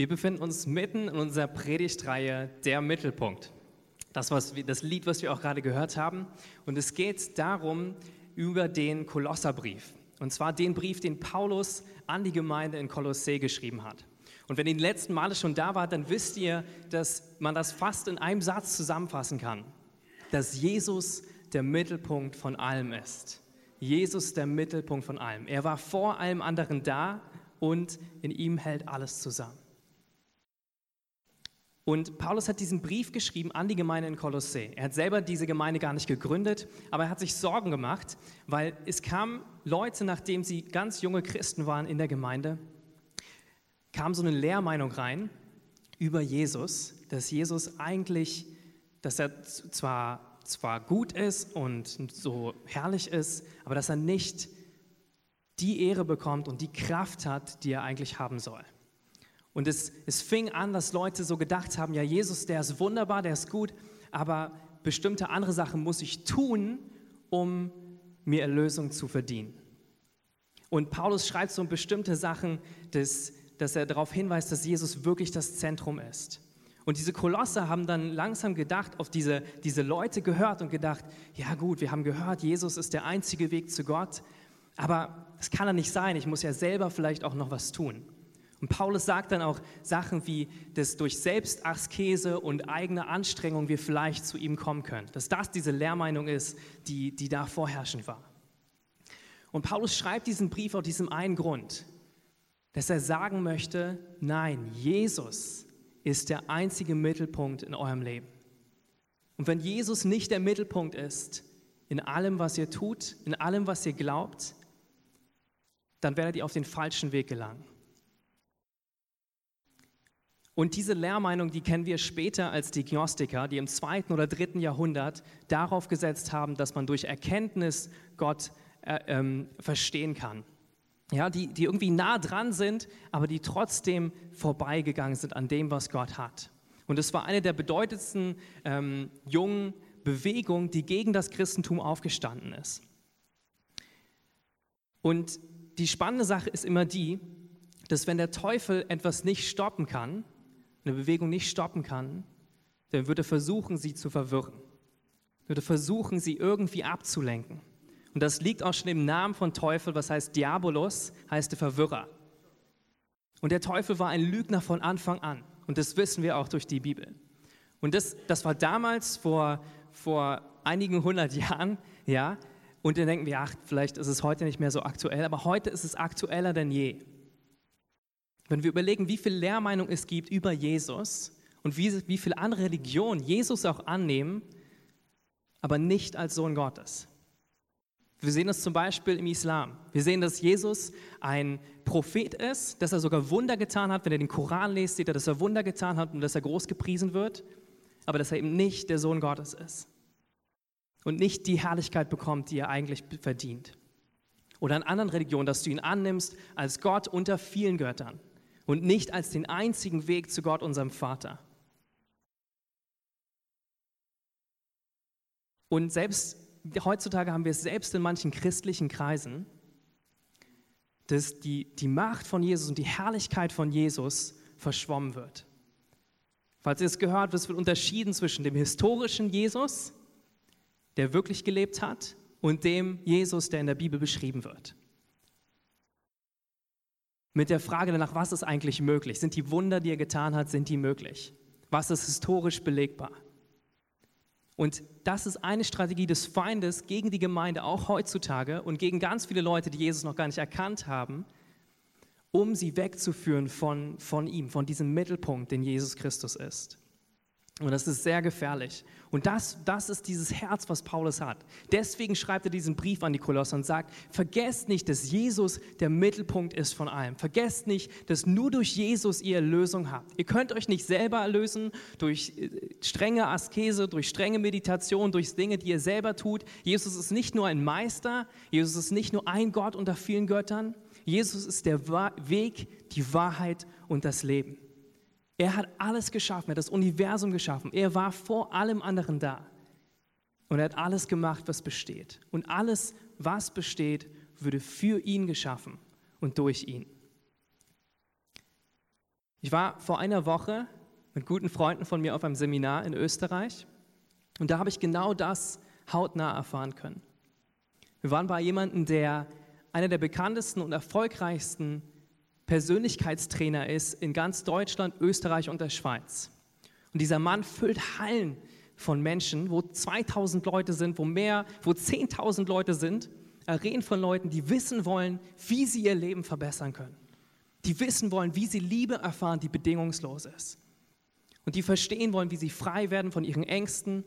Wir befinden uns mitten in unserer Predigtreihe Der Mittelpunkt. Das, was wir, das Lied, was wir auch gerade gehört haben. Und es geht darum, über den Kolosserbrief. Und zwar den Brief, den Paulus an die Gemeinde in Kolossee geschrieben hat. Und wenn ihr die letzten Male schon da wart, dann wisst ihr, dass man das fast in einem Satz zusammenfassen kann. Dass Jesus der Mittelpunkt von allem ist. Jesus der Mittelpunkt von allem. Er war vor allem anderen da und in ihm hält alles zusammen. Und Paulus hat diesen Brief geschrieben an die Gemeinde in Kolossee. Er hat selber diese Gemeinde gar nicht gegründet, aber er hat sich Sorgen gemacht, weil es kamen Leute, nachdem sie ganz junge Christen waren in der Gemeinde, kam so eine Lehrmeinung rein über Jesus, dass Jesus eigentlich, dass er zwar, zwar gut ist und so herrlich ist, aber dass er nicht die Ehre bekommt und die Kraft hat, die er eigentlich haben soll. Und es, es fing an, dass Leute so gedacht haben, ja, Jesus, der ist wunderbar, der ist gut, aber bestimmte andere Sachen muss ich tun, um mir Erlösung zu verdienen. Und Paulus schreibt so bestimmte Sachen, dass, dass er darauf hinweist, dass Jesus wirklich das Zentrum ist. Und diese Kolosse haben dann langsam gedacht, auf diese, diese Leute gehört und gedacht, ja gut, wir haben gehört, Jesus ist der einzige Weg zu Gott, aber es kann ja nicht sein, ich muss ja selber vielleicht auch noch was tun. Und Paulus sagt dann auch Sachen wie, dass durch Selbstaskese und eigene Anstrengung wir vielleicht zu ihm kommen können. Dass das diese Lehrmeinung ist, die, die da vorherrschend war. Und Paulus schreibt diesen Brief aus diesem einen Grund, dass er sagen möchte, nein, Jesus ist der einzige Mittelpunkt in eurem Leben. Und wenn Jesus nicht der Mittelpunkt ist, in allem, was ihr tut, in allem, was ihr glaubt, dann werdet ihr auf den falschen Weg gelangen. Und diese Lehrmeinung, die kennen wir später als die Gnostiker, die im zweiten oder dritten Jahrhundert darauf gesetzt haben, dass man durch Erkenntnis Gott äh, ähm, verstehen kann. Ja, die, die irgendwie nah dran sind, aber die trotzdem vorbeigegangen sind an dem, was Gott hat. Und es war eine der bedeutendsten ähm, jungen Bewegungen, die gegen das Christentum aufgestanden ist. Und die spannende Sache ist immer die, dass wenn der Teufel etwas nicht stoppen kann, eine Bewegung nicht stoppen kann, dann würde er versuchen, sie zu verwirren. Würde versuchen, sie irgendwie abzulenken. Und das liegt auch schon im Namen von Teufel, was heißt Diabolos, heißt der Verwirrer. Und der Teufel war ein Lügner von Anfang an. Und das wissen wir auch durch die Bibel. Und das, das war damals vor, vor einigen hundert Jahren, ja. Und dann denken wir, ach, vielleicht ist es heute nicht mehr so aktuell, aber heute ist es aktueller denn je. Wenn wir überlegen, wie viel Lehrmeinung es gibt über Jesus und wie, wie viele andere Religionen Jesus auch annehmen, aber nicht als Sohn Gottes. Wir sehen das zum Beispiel im Islam. Wir sehen, dass Jesus ein Prophet ist, dass er sogar Wunder getan hat. Wenn er den Koran liest, sieht er, dass er Wunder getan hat und dass er groß gepriesen wird, aber dass er eben nicht der Sohn Gottes ist und nicht die Herrlichkeit bekommt, die er eigentlich verdient. Oder in anderen Religionen, dass du ihn annimmst als Gott unter vielen Göttern und nicht als den einzigen Weg zu Gott, unserem Vater. Und selbst heutzutage haben wir es selbst in manchen christlichen Kreisen, dass die, die Macht von Jesus und die Herrlichkeit von Jesus verschwommen wird. Falls ihr es gehört, es wird unterschieden zwischen dem historischen Jesus, der wirklich gelebt hat, und dem Jesus, der in der Bibel beschrieben wird mit der Frage danach, was ist eigentlich möglich? Sind die Wunder, die er getan hat, sind die möglich? Was ist historisch belegbar? Und das ist eine Strategie des Feindes gegen die Gemeinde, auch heutzutage, und gegen ganz viele Leute, die Jesus noch gar nicht erkannt haben, um sie wegzuführen von, von ihm, von diesem Mittelpunkt, den Jesus Christus ist. Und das ist sehr gefährlich. Und das, das ist dieses Herz, was Paulus hat. Deswegen schreibt er diesen Brief an die Kolosser und sagt, vergesst nicht, dass Jesus der Mittelpunkt ist von allem. Vergesst nicht, dass nur durch Jesus ihr Erlösung habt. Ihr könnt euch nicht selber erlösen durch äh, strenge Askese, durch strenge Meditation, durch Dinge, die ihr selber tut. Jesus ist nicht nur ein Meister, Jesus ist nicht nur ein Gott unter vielen Göttern. Jesus ist der Weg, die Wahrheit und das Leben. Er hat alles geschaffen, er hat das Universum geschaffen. Er war vor allem anderen da. Und er hat alles gemacht, was besteht. Und alles, was besteht, würde für ihn geschaffen und durch ihn. Ich war vor einer Woche mit guten Freunden von mir auf einem Seminar in Österreich und da habe ich genau das hautnah erfahren können. Wir waren bei jemandem, der einer der bekanntesten und erfolgreichsten Persönlichkeitstrainer ist in ganz Deutschland, Österreich und der Schweiz. Und dieser Mann füllt Hallen von Menschen, wo 2000 Leute sind, wo mehr, wo 10.000 Leute sind, Arenen von Leuten, die wissen wollen, wie sie ihr Leben verbessern können. Die wissen wollen, wie sie Liebe erfahren, die bedingungslos ist. Und die verstehen wollen, wie sie frei werden von ihren Ängsten,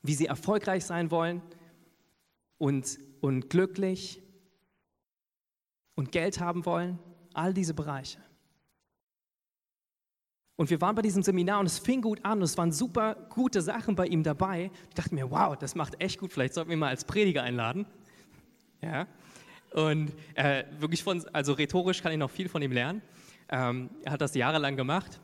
wie sie erfolgreich sein wollen und, und glücklich und Geld haben wollen. All diese Bereiche. Und wir waren bei diesem Seminar und es fing gut an und es waren super gute Sachen bei ihm dabei. Ich dachte mir, wow, das macht echt gut, vielleicht sollten wir ihn mal als Prediger einladen. Ja. Und äh, wirklich von, also rhetorisch kann ich noch viel von ihm lernen. Ähm, er hat das jahrelang gemacht.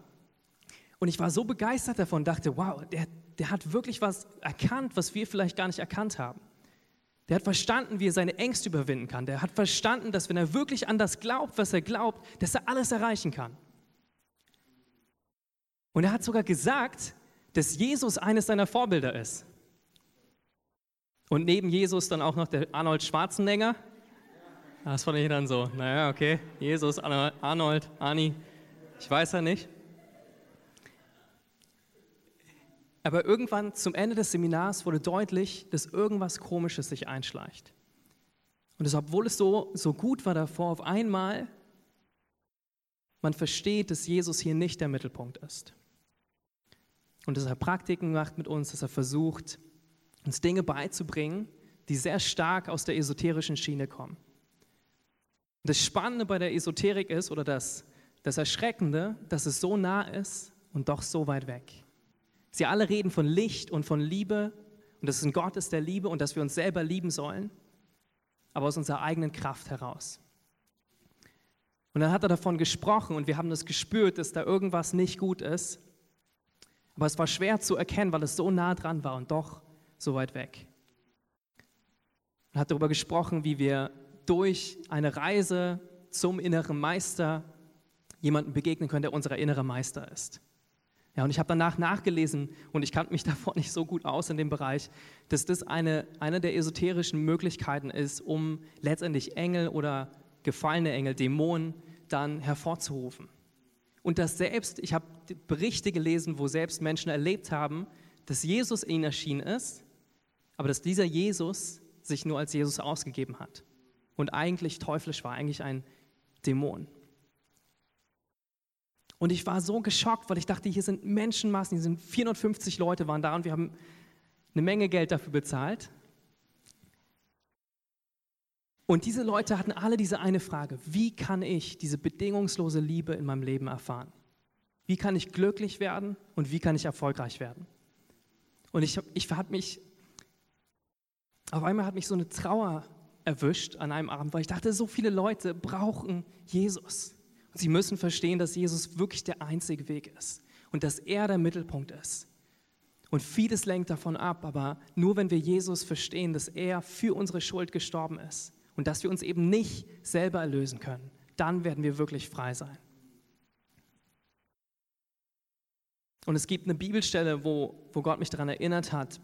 Und ich war so begeistert davon, dachte, wow, der, der hat wirklich was erkannt, was wir vielleicht gar nicht erkannt haben. Der hat verstanden, wie er seine Ängste überwinden kann. Der hat verstanden, dass wenn er wirklich an das glaubt, was er glaubt, dass er alles erreichen kann. Und er hat sogar gesagt, dass Jesus eines seiner Vorbilder ist. Und neben Jesus dann auch noch der Arnold Schwarzenegger. Das fand ich dann so, naja, okay, Jesus, Arnold, Ani, ich weiß ja nicht. Aber irgendwann zum Ende des Seminars wurde deutlich, dass irgendwas Komisches sich einschleicht. Und das, obwohl es so, so gut war davor, auf einmal, man versteht, dass Jesus hier nicht der Mittelpunkt ist. Und dass er Praktiken macht mit uns, dass er versucht, uns Dinge beizubringen, die sehr stark aus der esoterischen Schiene kommen. Und das Spannende bei der Esoterik ist, oder das, das Erschreckende, dass es so nah ist und doch so weit weg. Sie alle reden von Licht und von Liebe und dass es ein Gott ist der Liebe und dass wir uns selber lieben sollen, aber aus unserer eigenen Kraft heraus. Und dann hat er davon gesprochen und wir haben das gespürt, dass da irgendwas nicht gut ist. Aber es war schwer zu erkennen, weil es so nah dran war und doch so weit weg. Er hat darüber gesprochen, wie wir durch eine Reise zum inneren Meister jemanden begegnen können, der unser innerer Meister ist. Ja, und ich habe danach nachgelesen und ich kannte mich davor nicht so gut aus in dem Bereich, dass das eine, eine der esoterischen Möglichkeiten ist, um letztendlich Engel oder gefallene Engel, Dämonen dann hervorzurufen. Und dass selbst, ich habe Berichte gelesen, wo selbst Menschen erlebt haben, dass Jesus ihnen erschienen ist, aber dass dieser Jesus sich nur als Jesus ausgegeben hat und eigentlich teuflisch war, eigentlich ein Dämon. Und ich war so geschockt, weil ich dachte, hier sind Menschenmassen, hier sind 450 Leute waren da und wir haben eine Menge Geld dafür bezahlt. Und diese Leute hatten alle diese eine Frage, wie kann ich diese bedingungslose Liebe in meinem Leben erfahren? Wie kann ich glücklich werden und wie kann ich erfolgreich werden? Und ich, ich hat mich, auf einmal hat mich so eine Trauer erwischt an einem Abend, weil ich dachte, so viele Leute brauchen Jesus. Sie müssen verstehen, dass Jesus wirklich der einzige Weg ist und dass er der Mittelpunkt ist. Und vieles lenkt davon ab, aber nur wenn wir Jesus verstehen, dass er für unsere Schuld gestorben ist und dass wir uns eben nicht selber erlösen können, dann werden wir wirklich frei sein. Und es gibt eine Bibelstelle, wo, wo Gott mich daran erinnert hat.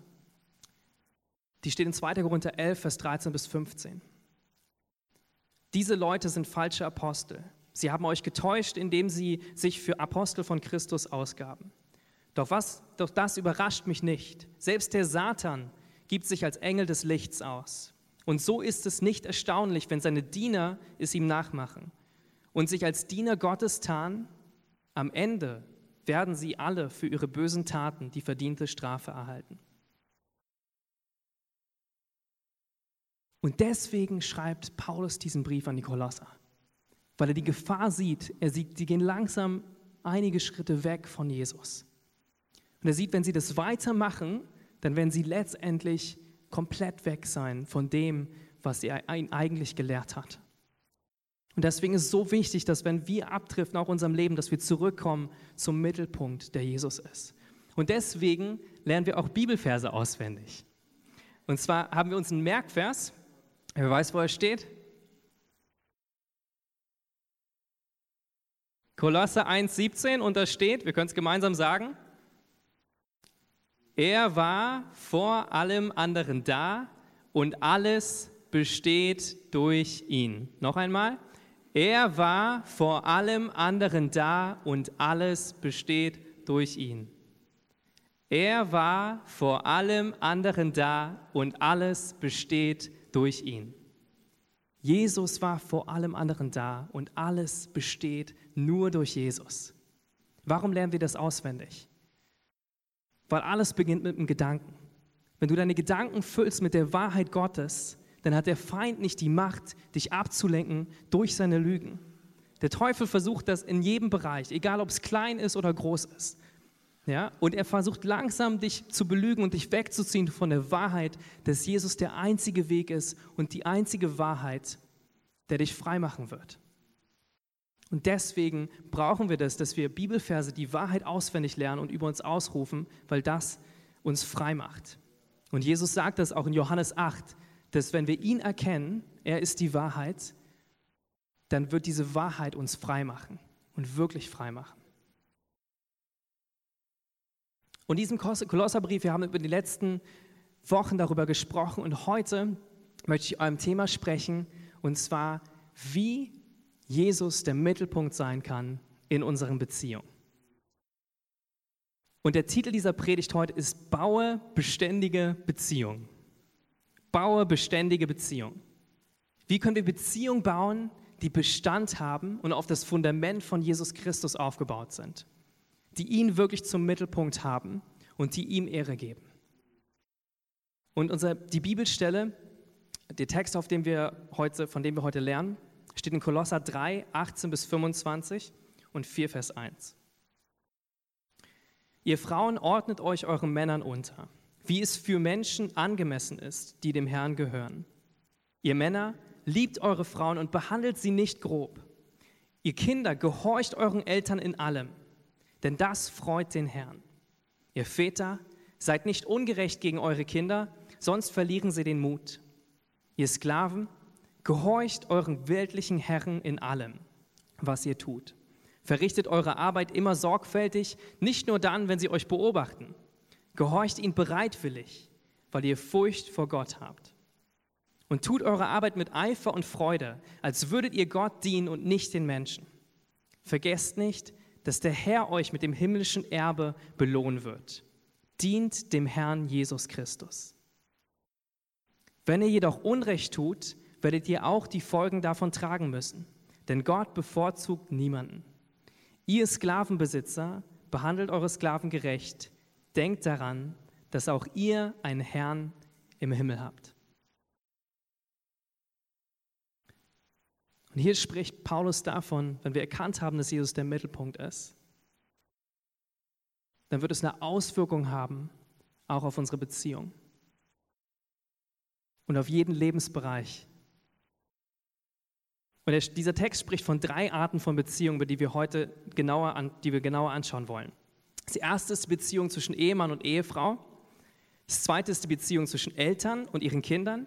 Die steht in 2. Korinther 11, Vers 13 bis 15. Diese Leute sind falsche Apostel Sie haben euch getäuscht, indem sie sich für Apostel von Christus ausgaben. Doch, was, doch das überrascht mich nicht. Selbst der Satan gibt sich als Engel des Lichts aus. Und so ist es nicht erstaunlich, wenn seine Diener es ihm nachmachen und sich als Diener Gottes tarnen. Am Ende werden sie alle für ihre bösen Taten die verdiente Strafe erhalten. Und deswegen schreibt Paulus diesen Brief an die Kolosser weil er die Gefahr sieht. Er sieht, sie gehen langsam einige Schritte weg von Jesus. Und er sieht, wenn sie das weitermachen, dann werden sie letztendlich komplett weg sein von dem, was er eigentlich gelehrt hat. Und deswegen ist es so wichtig, dass wenn wir abdriften, auch in unserem Leben, dass wir zurückkommen zum Mittelpunkt, der Jesus ist. Und deswegen lernen wir auch Bibelverse auswendig. Und zwar haben wir uns einen Merkvers, wer weiß, wo er steht? Kolosse 1,17 und da steht, wir können es gemeinsam sagen, er war vor allem anderen da und alles besteht durch ihn. Noch einmal, er war vor allem anderen da und alles besteht durch ihn. Er war vor allem anderen da und alles besteht durch ihn. Jesus war vor allem anderen da und alles besteht nur durch Jesus. Warum lernen wir das auswendig? Weil alles beginnt mit einem Gedanken. Wenn du deine Gedanken füllst mit der Wahrheit Gottes, dann hat der Feind nicht die Macht, dich abzulenken durch seine Lügen. Der Teufel versucht das in jedem Bereich, egal ob es klein ist oder groß ist. Ja? Und er versucht langsam dich zu belügen und dich wegzuziehen von der Wahrheit, dass Jesus der einzige Weg ist und die einzige Wahrheit, der dich frei machen wird. Und deswegen brauchen wir das, dass wir Bibelverse, die Wahrheit auswendig lernen und über uns ausrufen, weil das uns frei macht. Und Jesus sagt das auch in Johannes 8, dass wenn wir ihn erkennen, er ist die Wahrheit, dann wird diese Wahrheit uns frei machen und wirklich frei machen. Und diesen Kolosserbrief, wir haben über die letzten Wochen darüber gesprochen und heute möchte ich eurem Thema sprechen und zwar, wie Jesus der Mittelpunkt sein kann in unseren Beziehungen. Und der Titel dieser Predigt heute ist Baue beständige Beziehungen. Baue beständige Beziehungen. Wie können wir Beziehungen bauen, die Bestand haben und auf das Fundament von Jesus Christus aufgebaut sind? Die ihn wirklich zum Mittelpunkt haben und die ihm Ehre geben. Und unser, die Bibelstelle, der Text, auf dem wir heute, von dem wir heute lernen, steht in Kolosser 3, 18 bis 25 und 4, Vers 1. Ihr Frauen ordnet euch euren Männern unter, wie es für Menschen angemessen ist, die dem Herrn gehören. Ihr Männer, liebt eure Frauen und behandelt sie nicht grob. Ihr Kinder, gehorcht euren Eltern in allem denn das freut den Herrn. Ihr Väter, seid nicht ungerecht gegen eure Kinder, sonst verlieren sie den Mut. Ihr Sklaven, gehorcht euren weltlichen Herren in allem, was ihr tut. Verrichtet eure Arbeit immer sorgfältig, nicht nur dann, wenn sie euch beobachten. Gehorcht ihnen bereitwillig, weil ihr Furcht vor Gott habt. Und tut eure Arbeit mit Eifer und Freude, als würdet ihr Gott dienen und nicht den Menschen. Vergesst nicht, dass der Herr euch mit dem himmlischen Erbe belohnen wird. Dient dem Herrn Jesus Christus. Wenn ihr jedoch Unrecht tut, werdet ihr auch die Folgen davon tragen müssen, denn Gott bevorzugt niemanden. Ihr Sklavenbesitzer, behandelt eure Sklaven gerecht, denkt daran, dass auch ihr einen Herrn im Himmel habt. Und hier spricht Paulus davon, wenn wir erkannt haben, dass Jesus der Mittelpunkt ist, dann wird es eine Auswirkung haben, auch auf unsere Beziehung und auf jeden Lebensbereich. Und dieser Text spricht von drei Arten von Beziehungen, über die wir heute genauer, an, die wir genauer anschauen wollen. Das erste ist die Beziehung zwischen Ehemann und Ehefrau. Das zweite ist die Beziehung zwischen Eltern und ihren Kindern.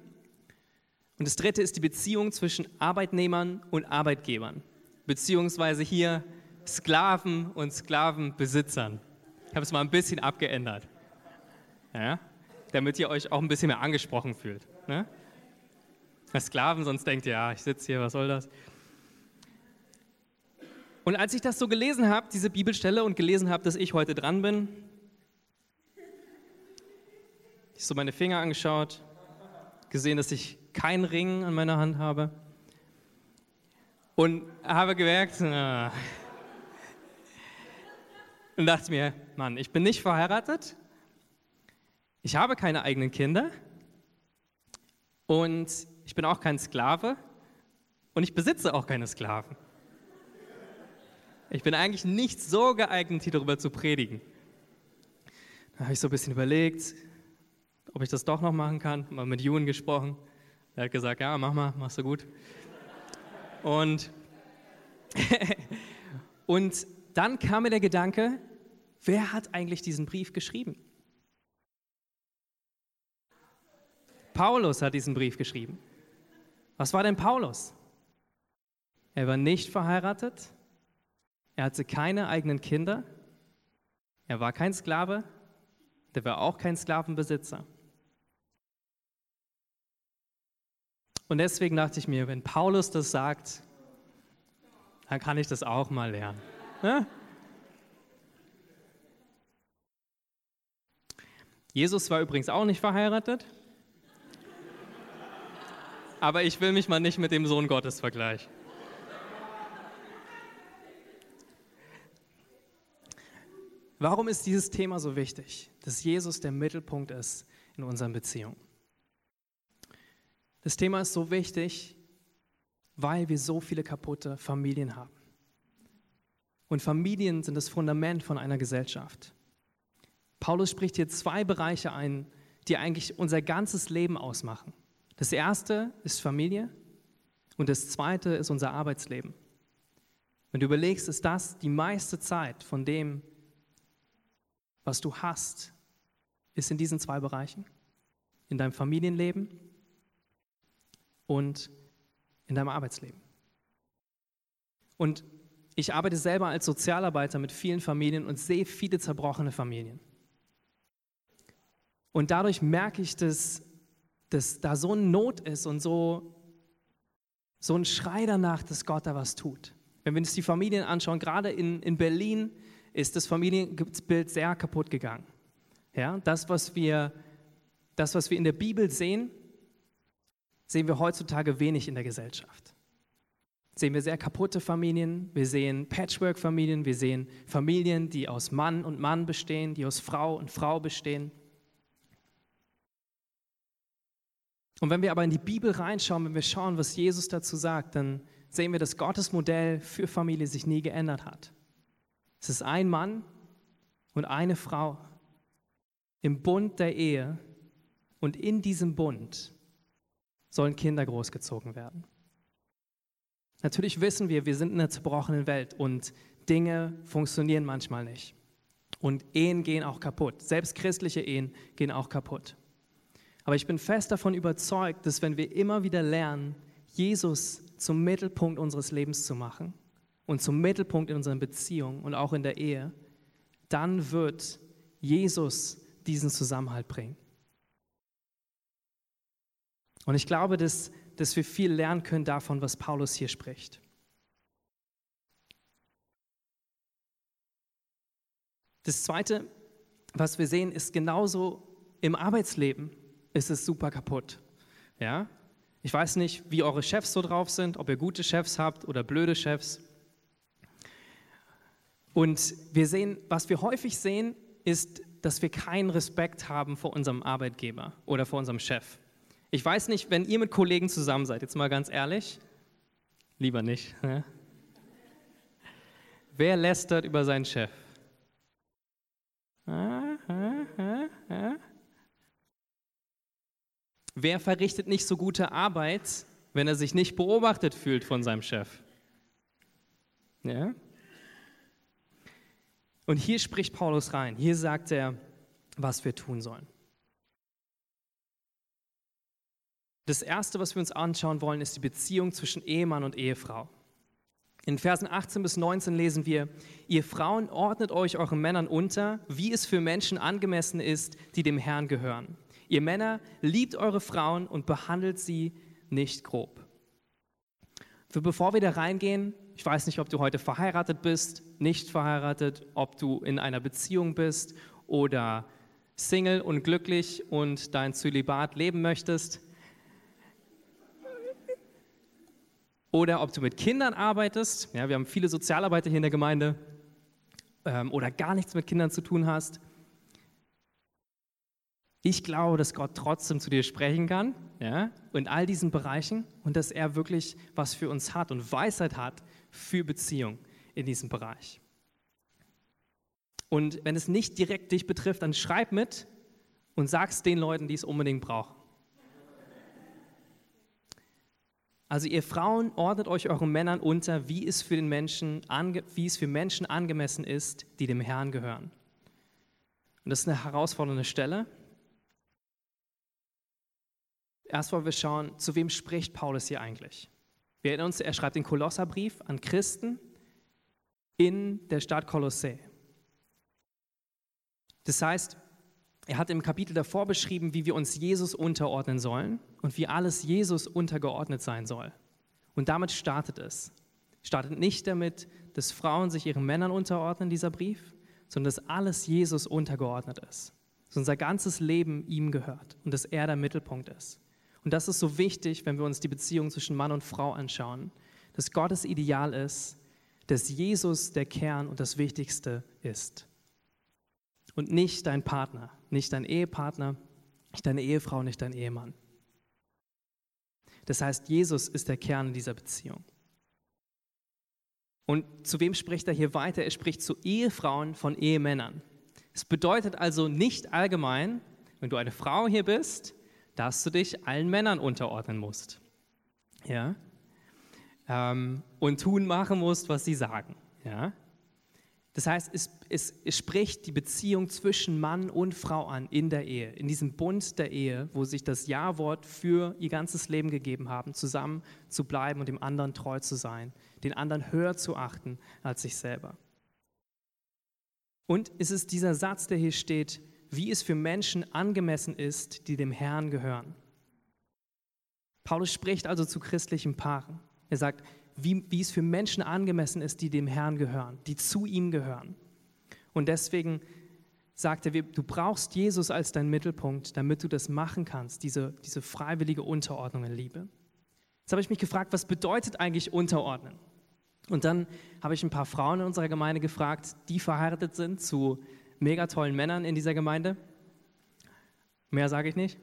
Und das dritte ist die Beziehung zwischen Arbeitnehmern und Arbeitgebern, beziehungsweise hier Sklaven und Sklavenbesitzern. Ich habe es mal ein bisschen abgeändert, ja? damit ihr euch auch ein bisschen mehr angesprochen fühlt. Ne? Sklaven, sonst denkt ihr, ja, ich sitze hier, was soll das? Und als ich das so gelesen habe, diese Bibelstelle, und gelesen habe, dass ich heute dran bin, ich so meine Finger angeschaut, gesehen, dass ich keinen Ring an meiner Hand habe. Und habe gemerkt, na, und dachte mir, Mann, ich bin nicht verheiratet, ich habe keine eigenen Kinder und ich bin auch kein Sklave und ich besitze auch keine Sklaven. Ich bin eigentlich nicht so geeignet, hier darüber zu predigen. Da habe ich so ein bisschen überlegt, ob ich das doch noch machen kann, mal mit Jun gesprochen. Er hat gesagt, ja, mach mal, machst du gut. Und, und dann kam mir der Gedanke, wer hat eigentlich diesen Brief geschrieben? Paulus hat diesen Brief geschrieben. Was war denn Paulus? Er war nicht verheiratet, Er hatte keine eigenen Kinder. Er war kein Sklave. Der war auch kein Sklavenbesitzer. Und deswegen dachte ich mir, wenn Paulus das sagt, dann kann ich das auch mal lernen. Ne? Jesus war übrigens auch nicht verheiratet. Aber ich will mich mal nicht mit dem Sohn Gottes vergleichen. Warum ist dieses Thema so wichtig? Dass Jesus der Mittelpunkt ist in unseren Beziehungen. Das Thema ist so wichtig, weil wir so viele kaputte Familien haben. Und Familien sind das Fundament von einer Gesellschaft. Paulus spricht hier zwei Bereiche ein, die eigentlich unser ganzes Leben ausmachen. Das erste ist Familie und das zweite ist unser Arbeitsleben. Wenn du überlegst, ist das die meiste Zeit von dem, was du hast, ist in diesen zwei Bereichen. In deinem Familienleben und in deinem Arbeitsleben. Und ich arbeite selber als Sozialarbeiter mit vielen Familien und sehe viele zerbrochene Familien. Und dadurch merke ich, dass, dass da so eine Not ist und so, so ein Schrei danach, dass Gott da was tut. Wenn wir uns die Familien anschauen, gerade in, in Berlin ist das Familienbild sehr kaputt gegangen. Ja, das, was wir, das, was wir in der Bibel sehen, sehen wir heutzutage wenig in der Gesellschaft. Sehen wir sehr kaputte Familien, wir sehen Patchwork-Familien, wir sehen Familien, die aus Mann und Mann bestehen, die aus Frau und Frau bestehen. Und wenn wir aber in die Bibel reinschauen, wenn wir schauen, was Jesus dazu sagt, dann sehen wir, dass Gottes Modell für Familie sich nie geändert hat. Es ist ein Mann und eine Frau im Bund der Ehe und in diesem Bund sollen Kinder großgezogen werden. Natürlich wissen wir, wir sind in einer zerbrochenen Welt und Dinge funktionieren manchmal nicht. Und Ehen gehen auch kaputt. Selbst christliche Ehen gehen auch kaputt. Aber ich bin fest davon überzeugt, dass wenn wir immer wieder lernen, Jesus zum Mittelpunkt unseres Lebens zu machen und zum Mittelpunkt in unseren Beziehungen und auch in der Ehe, dann wird Jesus diesen Zusammenhalt bringen. Und ich glaube, dass, dass wir viel lernen können davon, was Paulus hier spricht. Das Zweite, was wir sehen, ist genauso im Arbeitsleben ist es super kaputt. Ja? Ich weiß nicht, wie eure Chefs so drauf sind, ob ihr gute Chefs habt oder blöde Chefs. Und wir sehen, was wir häufig sehen, ist, dass wir keinen Respekt haben vor unserem Arbeitgeber oder vor unserem Chef. Ich weiß nicht, wenn ihr mit Kollegen zusammen seid, jetzt mal ganz ehrlich, lieber nicht. Ne? Wer lästert über seinen Chef? Wer verrichtet nicht so gute Arbeit, wenn er sich nicht beobachtet fühlt von seinem Chef? Ja? Und hier spricht Paulus rein. Hier sagt er, was wir tun sollen. Das Erste, was wir uns anschauen wollen, ist die Beziehung zwischen Ehemann und Ehefrau. In Versen 18 bis 19 lesen wir, ihr Frauen ordnet euch euren Männern unter, wie es für Menschen angemessen ist, die dem Herrn gehören. Ihr Männer, liebt eure Frauen und behandelt sie nicht grob. Für bevor wir da reingehen, ich weiß nicht, ob du heute verheiratet bist, nicht verheiratet, ob du in einer Beziehung bist oder Single und glücklich und dein Zölibat leben möchtest. Oder ob du mit Kindern arbeitest. Ja, wir haben viele Sozialarbeiter hier in der Gemeinde. Ähm, oder gar nichts mit Kindern zu tun hast. Ich glaube, dass Gott trotzdem zu dir sprechen kann, ja, in all diesen Bereichen und dass er wirklich was für uns hat und Weisheit hat für Beziehung in diesem Bereich. Und wenn es nicht direkt dich betrifft, dann schreib mit und sag es den Leuten, die es unbedingt brauchen. Also ihr Frauen ordnet euch euren Männern unter, wie es für den Menschen, wie es für Menschen angemessen ist, die dem Herrn gehören. Und das ist eine herausfordernde Stelle, Erst wollen wir schauen, zu wem spricht Paulus hier eigentlich. Wir erinnern uns, er schreibt den Kolosserbrief an Christen, in der Stadt Kolossä. Das heißt, er hat im Kapitel davor beschrieben, wie wir uns Jesus unterordnen sollen und wie alles Jesus untergeordnet sein soll. Und damit startet es. Startet nicht damit, dass Frauen sich ihren Männern unterordnen, dieser Brief, sondern dass alles Jesus untergeordnet ist. Dass unser ganzes Leben ihm gehört und dass er der Mittelpunkt ist. Und das ist so wichtig, wenn wir uns die Beziehung zwischen Mann und Frau anschauen, dass Gottes Ideal ist, dass Jesus der Kern und das Wichtigste ist. Und nicht dein Partner, nicht dein Ehepartner, nicht deine Ehefrau, nicht dein Ehemann. Das heißt, Jesus ist der Kern dieser Beziehung. Und zu wem spricht er hier weiter? Er spricht zu Ehefrauen von Ehemännern. Es bedeutet also nicht allgemein, wenn du eine Frau hier bist, dass du dich allen Männern unterordnen musst. Ja? Ähm, und tun, machen musst, was sie sagen. Ja? Das heißt, es, es, es, spricht die Beziehung zwischen Mann und Frau an in der Ehe, in diesem Bund der Ehe, wo sich das Ja-Wort für ihr ganzes Leben gegeben haben, zusammen zu bleiben und dem anderen treu zu sein, den anderen höher zu achten als sich selber. Und es ist dieser Satz, der hier steht, wie es für Menschen angemessen ist, die dem Herrn gehören. Paulus spricht also zu christlichen Paaren. Er sagt, wie, wie es für Menschen angemessen ist, die dem Herrn gehören, die zu ihm gehören. Und deswegen sagt er, du brauchst Jesus als dein Mittelpunkt, damit du das machen kannst, diese, diese freiwillige Unterordnung in Liebe. Jetzt habe ich mich gefragt, was bedeutet eigentlich Unterordnen? Und dann habe ich ein paar Frauen in unserer Gemeinde gefragt, die verheiratet sind zu mega tollen Männern in dieser Gemeinde. Mehr sage ich nicht.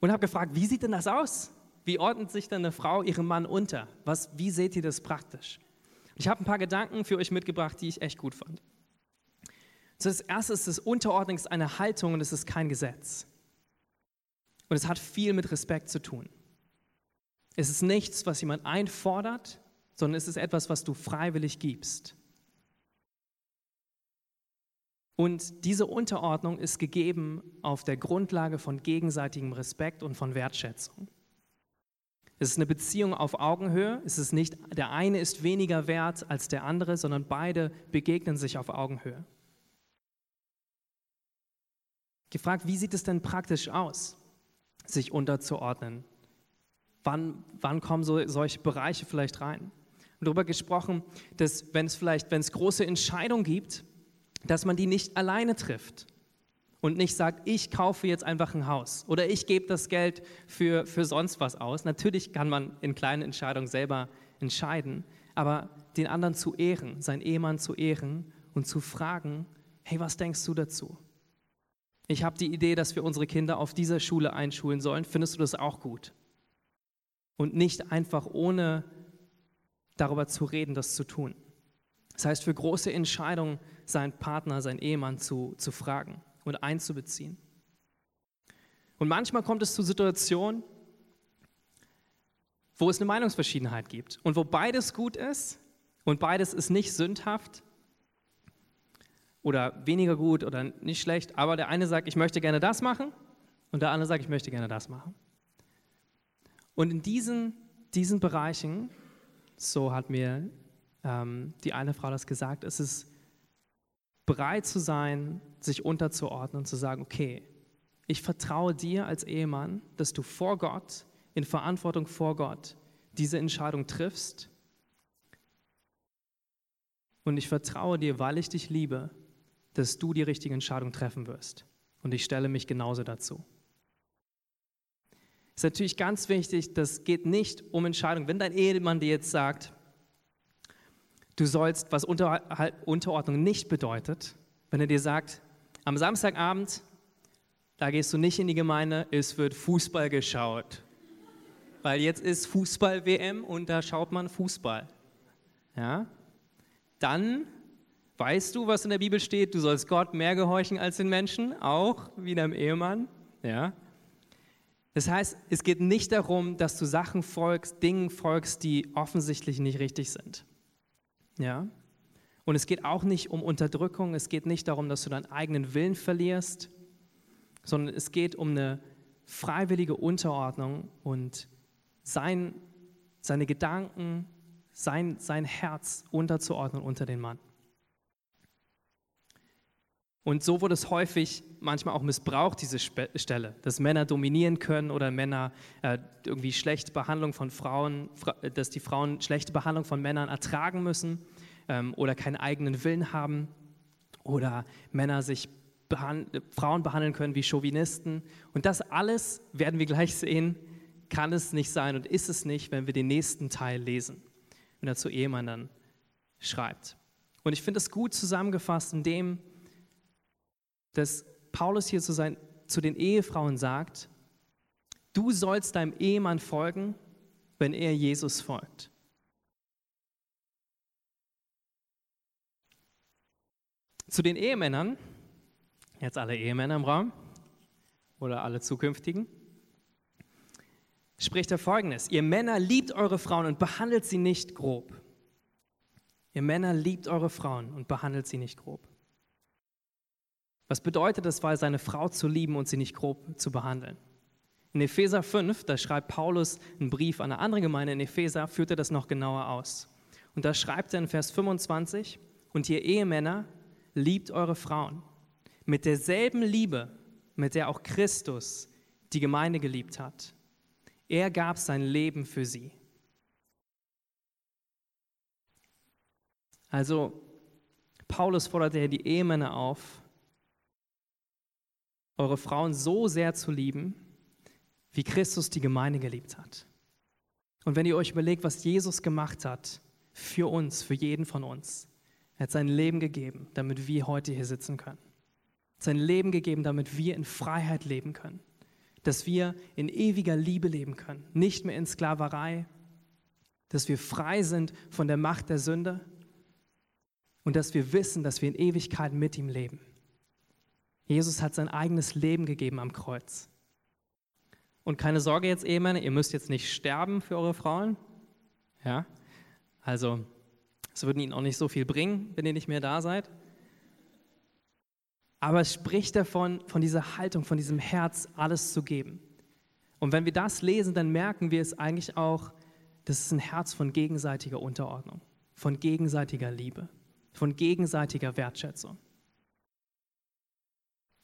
Und habe gefragt, wie sieht denn das aus? Wie ordnet sich denn eine Frau ihrem Mann unter? Was, wie seht ihr das praktisch? Ich habe ein paar Gedanken für euch mitgebracht, die ich echt gut fand. das erste ist, das Unterordnen ist eine Haltung und es ist kein Gesetz. Und es hat viel mit Respekt zu tun. Es ist nichts, was jemand einfordert, sondern es ist etwas, was du freiwillig gibst. Und diese Unterordnung ist gegeben auf der Grundlage von gegenseitigem Respekt und von Wertschätzung. Es ist eine Beziehung auf Augenhöhe. Es ist nicht, der eine ist weniger wert als der andere, sondern beide begegnen sich auf Augenhöhe. Gefragt, wie sieht es denn praktisch aus, sich unterzuordnen? Wann, wann kommen so, solche Bereiche vielleicht rein? Und darüber gesprochen, dass wenn es vielleicht, wenn es große Entscheidungen gibt, dass man die nicht alleine trifft, und nicht sagt, ich kaufe jetzt einfach ein Haus oder ich gebe das Geld für, für sonst was aus. Natürlich kann man in kleinen Entscheidungen selber entscheiden, aber den anderen zu ehren, seinen Ehemann zu ehren und zu fragen, hey, was denkst du dazu? Ich habe die Idee, dass wir unsere Kinder auf dieser Schule einschulen sollen. Findest du das auch gut? Und nicht einfach ohne darüber zu reden, das zu tun. Das heißt, für große Entscheidungen seinen Partner, seinen Ehemann zu, zu fragen und einzubeziehen. Und manchmal kommt es zu Situationen, wo es eine Meinungsverschiedenheit gibt und wo beides gut ist und beides ist nicht sündhaft oder weniger gut oder nicht schlecht, aber der eine sagt, ich möchte gerne das machen und der andere sagt, ich möchte gerne das machen. Und in diesen, diesen Bereichen, so hat mir ähm, die eine Frau das gesagt, ist es bereit zu sein, sich unterzuordnen und zu sagen, okay, ich vertraue dir als Ehemann, dass du vor Gott, in Verantwortung vor Gott, diese Entscheidung triffst. Und ich vertraue dir, weil ich dich liebe, dass du die richtige Entscheidung treffen wirst. Und ich stelle mich genauso dazu. Ist natürlich ganz wichtig, das geht nicht um Entscheidungen. Wenn dein Ehemann dir jetzt sagt, du sollst, was Unterordnung nicht bedeutet, wenn er dir sagt, am Samstagabend, da gehst du nicht in die Gemeinde, es wird Fußball geschaut. Weil jetzt ist Fußball-WM und da schaut man Fußball. Ja? Dann weißt du, was in der Bibel steht, du sollst Gott mehr gehorchen als den Menschen, auch wie deinem Ehemann. Ja? Das heißt, es geht nicht darum, dass du Sachen folgst, Dingen folgst, die offensichtlich nicht richtig sind. Ja? Und es geht auch nicht um Unterdrückung, es geht nicht darum, dass du deinen eigenen Willen verlierst, sondern es geht um eine freiwillige Unterordnung und sein, seine Gedanken, sein, sein Herz unterzuordnen unter den Mann. Und so wurde es häufig manchmal auch missbraucht, diese Stelle, dass Männer dominieren können oder Männer äh, irgendwie schlechte Behandlung von Frauen, dass die Frauen schlechte Behandlung von Männern ertragen müssen ähm, oder keinen eigenen Willen haben oder Männer sich behand Frauen behandeln können wie Chauvinisten. Und das alles, werden wir gleich sehen, kann es nicht sein und ist es nicht, wenn wir den nächsten Teil lesen, wenn er zu Ehemännern schreibt. Und ich finde es gut zusammengefasst in dem, dass Paulus hier zu, sein, zu den Ehefrauen sagt, du sollst deinem Ehemann folgen, wenn er Jesus folgt. Zu den Ehemännern, jetzt alle Ehemänner im Raum oder alle zukünftigen, spricht er folgendes: Ihr Männer liebt eure Frauen und behandelt sie nicht grob. Ihr Männer liebt eure Frauen und behandelt sie nicht grob. Was bedeutet es, weil seine Frau zu lieben und sie nicht grob zu behandeln? In Epheser 5, da schreibt Paulus einen Brief an eine andere Gemeinde in Epheser, führt er das noch genauer aus. Und da schreibt er in Vers 25, und ihr Ehemänner, liebt eure Frauen mit derselben Liebe, mit der auch Christus die Gemeinde geliebt hat. Er gab sein Leben für sie. Also, Paulus forderte die Ehemänner auf, eure Frauen so sehr zu lieben, wie Christus die Gemeinde geliebt hat. Und wenn ihr euch überlegt, was Jesus gemacht hat für uns, für jeden von uns, er hat sein Leben gegeben, damit wir heute hier sitzen können. Sein Leben gegeben, damit wir in Freiheit leben können. Dass wir in ewiger Liebe leben können, nicht mehr in Sklaverei. Dass wir frei sind von der Macht der Sünde. Und dass wir wissen, dass wir in Ewigkeit mit ihm leben. Jesus hat sein eigenes Leben gegeben am Kreuz. Und keine Sorge jetzt, Ehemänner, ihr müsst jetzt nicht sterben für eure Frauen. Ja, also es würde ihnen auch nicht so viel bringen, wenn ihr nicht mehr da seid. Aber es spricht davon, von dieser Haltung, von diesem Herz, alles zu geben. Und wenn wir das lesen, dann merken wir es eigentlich auch, das ist ein Herz von gegenseitiger Unterordnung, von gegenseitiger Liebe, von gegenseitiger Wertschätzung.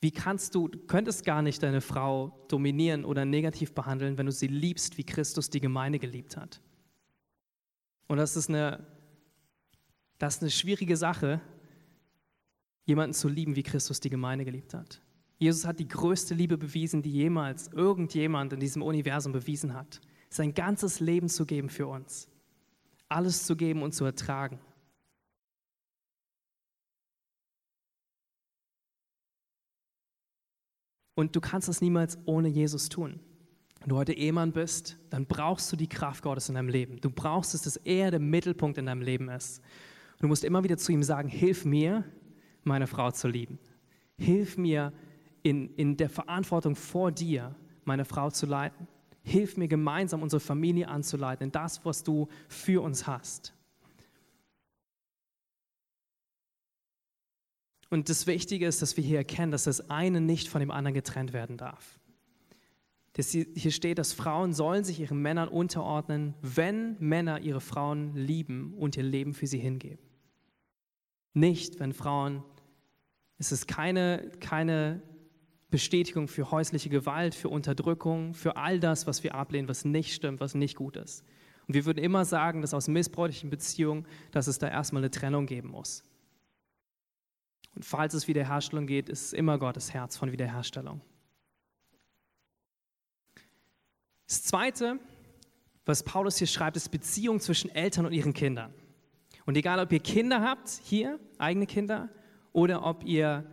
Wie kannst du, du könntest gar nicht deine Frau dominieren oder negativ behandeln, wenn du sie liebst, wie Christus die Gemeinde geliebt hat. Und das ist eine, das ist eine schwierige Sache, jemanden zu lieben, wie Christus die Gemeinde geliebt hat. Jesus hat die größte Liebe bewiesen, die jemals irgendjemand in diesem Universum bewiesen hat. Sein ganzes Leben zu geben für uns. Alles zu geben und zu ertragen. Und du kannst das niemals ohne Jesus tun. Wenn du heute Ehemann bist, dann brauchst du die Kraft Gottes in deinem Leben. Du brauchst es, dass er der Mittelpunkt in deinem Leben ist. Du musst immer wieder zu ihm sagen, hilf mir, meine Frau zu lieben. Hilf mir in, in der Verantwortung vor dir, meine Frau zu leiten. Hilf mir gemeinsam unsere Familie anzuleiten, in das, was du für uns hast. Und das Wichtige ist, dass wir hier erkennen, dass das eine nicht von dem anderen getrennt werden darf. hier steht, dass Frauen sollen sich ihren Männern unterordnen, wenn Männer ihre Frauen lieben und ihr Leben für sie hingeben. Nicht, wenn Frauen, es ist keine, keine Bestätigung für häusliche Gewalt, für Unterdrückung, für all das, was wir ablehnen, was nicht stimmt, was nicht gut ist. Und wir würden immer sagen, dass aus missbräuchlichen Beziehungen, dass es da erstmal eine Trennung geben muss. Und falls es Wiederherstellung geht, ist es immer Gottes Herz von Wiederherstellung. Das Zweite, was Paulus hier schreibt, ist Beziehung zwischen Eltern und ihren Kindern. Und egal, ob ihr Kinder habt, hier, eigene Kinder, oder ob ihr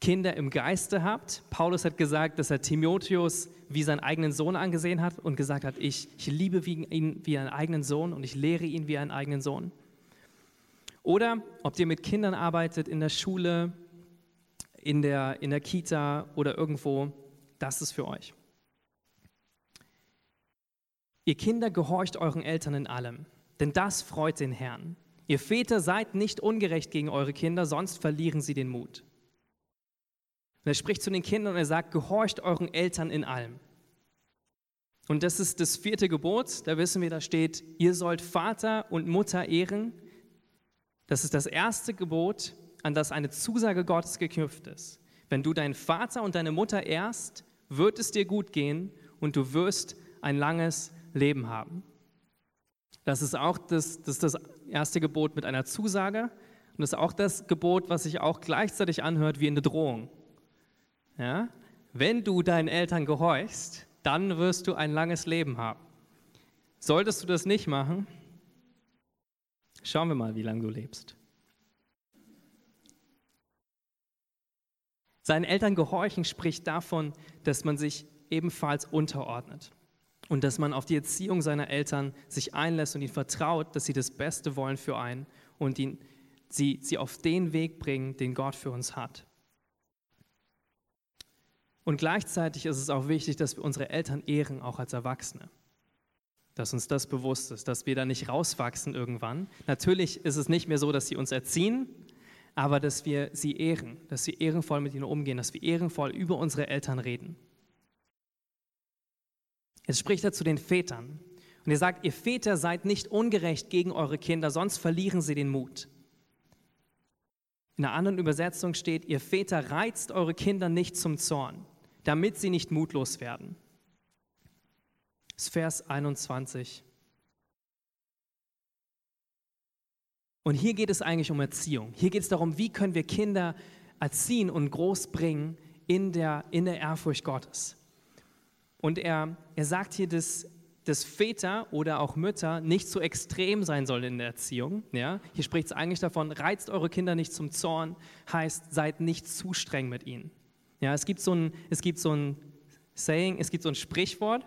Kinder im Geiste habt. Paulus hat gesagt, dass er Timotheus wie seinen eigenen Sohn angesehen hat und gesagt hat, ich, ich liebe ihn wie einen eigenen Sohn und ich lehre ihn wie einen eigenen Sohn. Oder ob ihr mit Kindern arbeitet in der Schule, in der, in der Kita oder irgendwo, das ist für euch. Ihr Kinder gehorcht euren Eltern in allem, denn das freut den Herrn. Ihr Väter seid nicht ungerecht gegen eure Kinder, sonst verlieren sie den Mut. Und er spricht zu den Kindern und er sagt, gehorcht euren Eltern in allem. Und das ist das vierte Gebot. Da wissen wir, da steht, ihr sollt Vater und Mutter ehren. Das ist das erste Gebot, an das eine Zusage Gottes geknüpft ist. Wenn du deinen Vater und deine Mutter ehrst, wird es dir gut gehen und du wirst ein langes Leben haben. Das ist auch das, das, das erste Gebot mit einer Zusage und das ist auch das Gebot, was sich auch gleichzeitig anhört wie eine Drohung. Ja? Wenn du deinen Eltern gehorchst, dann wirst du ein langes Leben haben. Solltest du das nicht machen, schauen wir mal, wie lange du lebst. Seinen Eltern gehorchen spricht davon, dass man sich ebenfalls unterordnet und dass man auf die Erziehung seiner Eltern sich einlässt und ihnen vertraut, dass sie das Beste wollen für einen und ihn, sie, sie auf den Weg bringen, den Gott für uns hat. Und gleichzeitig ist es auch wichtig, dass wir unsere Eltern ehren, auch als Erwachsene. Dass uns das bewusst ist, dass wir da nicht rauswachsen irgendwann. Natürlich ist es nicht mehr so, dass sie uns erziehen, aber dass wir sie ehren, dass wir ehrenvoll mit ihnen umgehen, dass wir ehrenvoll über unsere Eltern reden. Jetzt spricht er zu den Vätern und er sagt, ihr Väter seid nicht ungerecht gegen eure Kinder, sonst verlieren sie den Mut. In einer anderen Übersetzung steht, ihr Väter reizt eure Kinder nicht zum Zorn damit sie nicht mutlos werden. Das ist Vers 21. Und hier geht es eigentlich um Erziehung. Hier geht es darum, wie können wir Kinder erziehen und großbringen in der, in der Ehrfurcht Gottes. Und er, er sagt hier, dass, dass Väter oder auch Mütter nicht zu extrem sein sollen in der Erziehung. Ja? Hier spricht es eigentlich davon, reizt eure Kinder nicht zum Zorn, heißt, seid nicht zu streng mit ihnen. Ja, es gibt so ein, es gibt so ein Saying, es gibt so ein Sprichwort,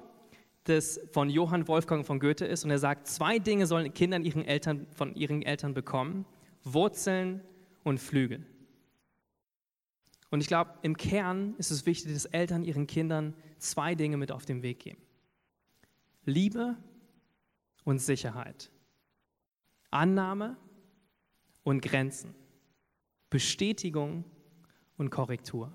das von Johann Wolfgang von Goethe ist und er sagt, zwei Dinge sollen Kinder ihren Eltern, von ihren Eltern bekommen, Wurzeln und Flügel. Und ich glaube, im Kern ist es wichtig, dass Eltern ihren Kindern zwei Dinge mit auf den Weg geben. Liebe und Sicherheit. Annahme und Grenzen. Bestätigung und Korrektur.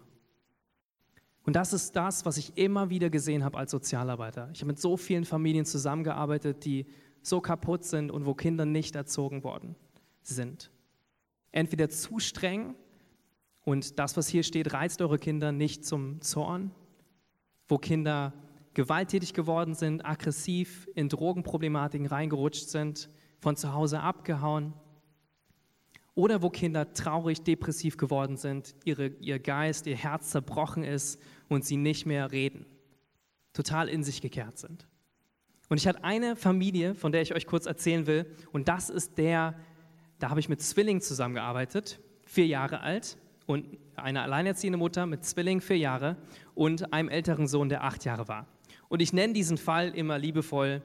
Und das ist das, was ich immer wieder gesehen habe als Sozialarbeiter. Ich habe mit so vielen Familien zusammengearbeitet, die so kaputt sind und wo Kinder nicht erzogen worden sind. Entweder zu streng und das, was hier steht, reizt eure Kinder nicht zum Zorn, wo Kinder gewalttätig geworden sind, aggressiv in Drogenproblematiken reingerutscht sind, von zu Hause abgehauen oder wo Kinder traurig, depressiv geworden sind, ihre, ihr Geist, ihr Herz zerbrochen ist und sie nicht mehr reden, total in sich gekehrt sind. Und ich hatte eine Familie, von der ich euch kurz erzählen will, und das ist der, da habe ich mit Zwillingen zusammengearbeitet, vier Jahre alt und eine alleinerziehende Mutter mit Zwillingen, vier Jahre und einem älteren Sohn, der acht Jahre war. Und ich nenne diesen Fall immer liebevoll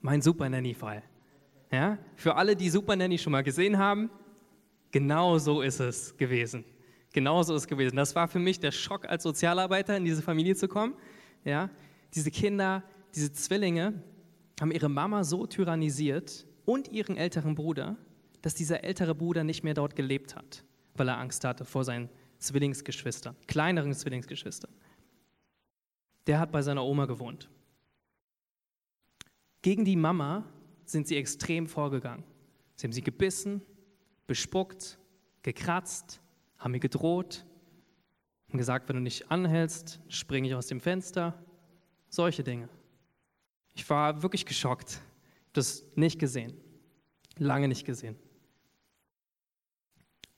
mein Super Nanny-Fall. Ja? Für alle, die Super Nanny schon mal gesehen haben, Genau so ist es gewesen. Genau so ist es gewesen. Das war für mich der Schock als Sozialarbeiter in diese Familie zu kommen. Ja, diese Kinder, diese Zwillinge haben ihre Mama so tyrannisiert und ihren älteren Bruder, dass dieser ältere Bruder nicht mehr dort gelebt hat, weil er Angst hatte vor seinen Zwillingsgeschwistern, kleineren Zwillingsgeschwistern. Der hat bei seiner Oma gewohnt. Gegen die Mama sind sie extrem vorgegangen. Sie haben sie gebissen, bespuckt, gekratzt, haben mir gedroht, haben gesagt, wenn du nicht anhältst, springe ich aus dem Fenster. Solche Dinge. Ich war wirklich geschockt, das nicht gesehen, lange nicht gesehen.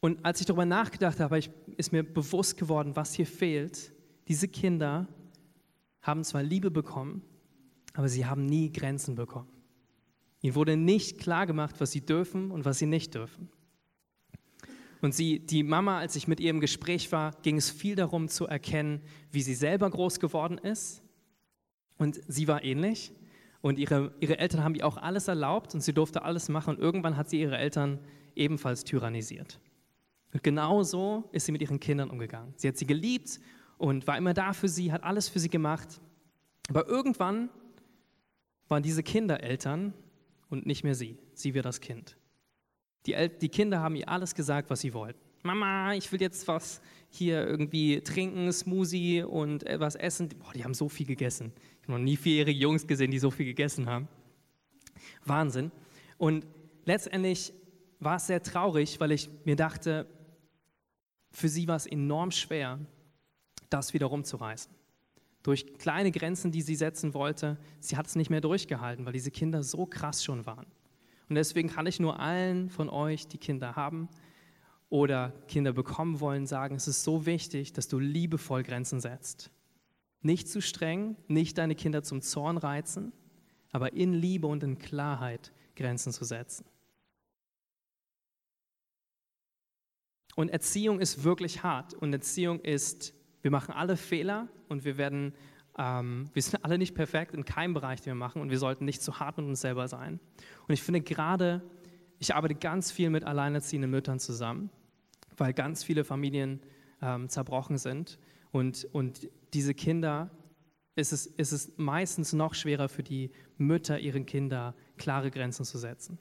Und als ich darüber nachgedacht habe, ist mir bewusst geworden, was hier fehlt. Diese Kinder haben zwar Liebe bekommen, aber sie haben nie Grenzen bekommen. Ihnen wurde nicht klar gemacht, was sie dürfen und was sie nicht dürfen. Und sie, die Mama, als ich mit ihr im Gespräch war, ging es viel darum zu erkennen, wie sie selber groß geworden ist. Und sie war ähnlich. Und ihre, ihre Eltern haben ihr auch alles erlaubt und sie durfte alles machen. Und irgendwann hat sie ihre Eltern ebenfalls tyrannisiert. Und genau so ist sie mit ihren Kindern umgegangen. Sie hat sie geliebt und war immer da für sie, hat alles für sie gemacht. Aber irgendwann waren diese Kinder Eltern und nicht mehr sie. Sie war das Kind. Die, El die Kinder haben ihr alles gesagt, was sie wollten. Mama, ich will jetzt was hier irgendwie trinken, Smoothie und etwas essen. Boah, die haben so viel gegessen. habe noch nie vierjährige Jungs gesehen, die so viel gegessen haben. Wahnsinn. Und letztendlich war es sehr traurig, weil ich mir dachte, für sie war es enorm schwer, das wieder rumzureißen. Durch kleine Grenzen, die sie setzen wollte, sie hat es nicht mehr durchgehalten, weil diese Kinder so krass schon waren. Und deswegen kann ich nur allen von euch, die Kinder haben oder Kinder bekommen wollen, sagen, es ist so wichtig, dass du liebevoll Grenzen setzt. Nicht zu streng, nicht deine Kinder zum Zorn reizen, aber in Liebe und in Klarheit Grenzen zu setzen. Und Erziehung ist wirklich hart. Und Erziehung ist, wir machen alle Fehler und wir werden, ähm, wir sind alle nicht perfekt in keinem Bereich, den wir machen. Und wir sollten nicht zu hart mit uns selber sein. Und ich finde gerade, ich arbeite ganz viel mit alleinerziehenden Müttern zusammen, weil ganz viele Familien ähm, zerbrochen sind. Und, und diese Kinder, ist es, ist es meistens noch schwerer für die Mütter, ihren Kindern klare Grenzen zu setzen.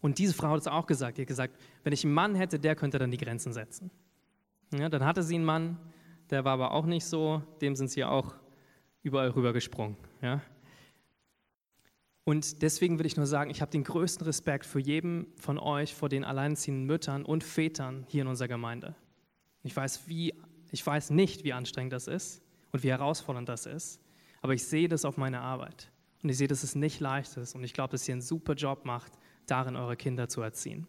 Und diese Frau hat es auch gesagt. Sie hat gesagt, wenn ich einen Mann hätte, der könnte dann die Grenzen setzen. Ja, dann hatte sie einen Mann, der war aber auch nicht so, dem sind sie auch überall rübergesprungen. Ja. Und deswegen will ich nur sagen, ich habe den größten Respekt für jeden von euch, vor den alleinerziehenden Müttern und Vätern hier in unserer Gemeinde. Ich weiß, wie, ich weiß nicht, wie anstrengend das ist und wie herausfordernd das ist, aber ich sehe das auf meiner Arbeit. Und ich sehe, dass es nicht leicht ist. Und ich glaube, dass ihr einen super Job macht, darin eure Kinder zu erziehen.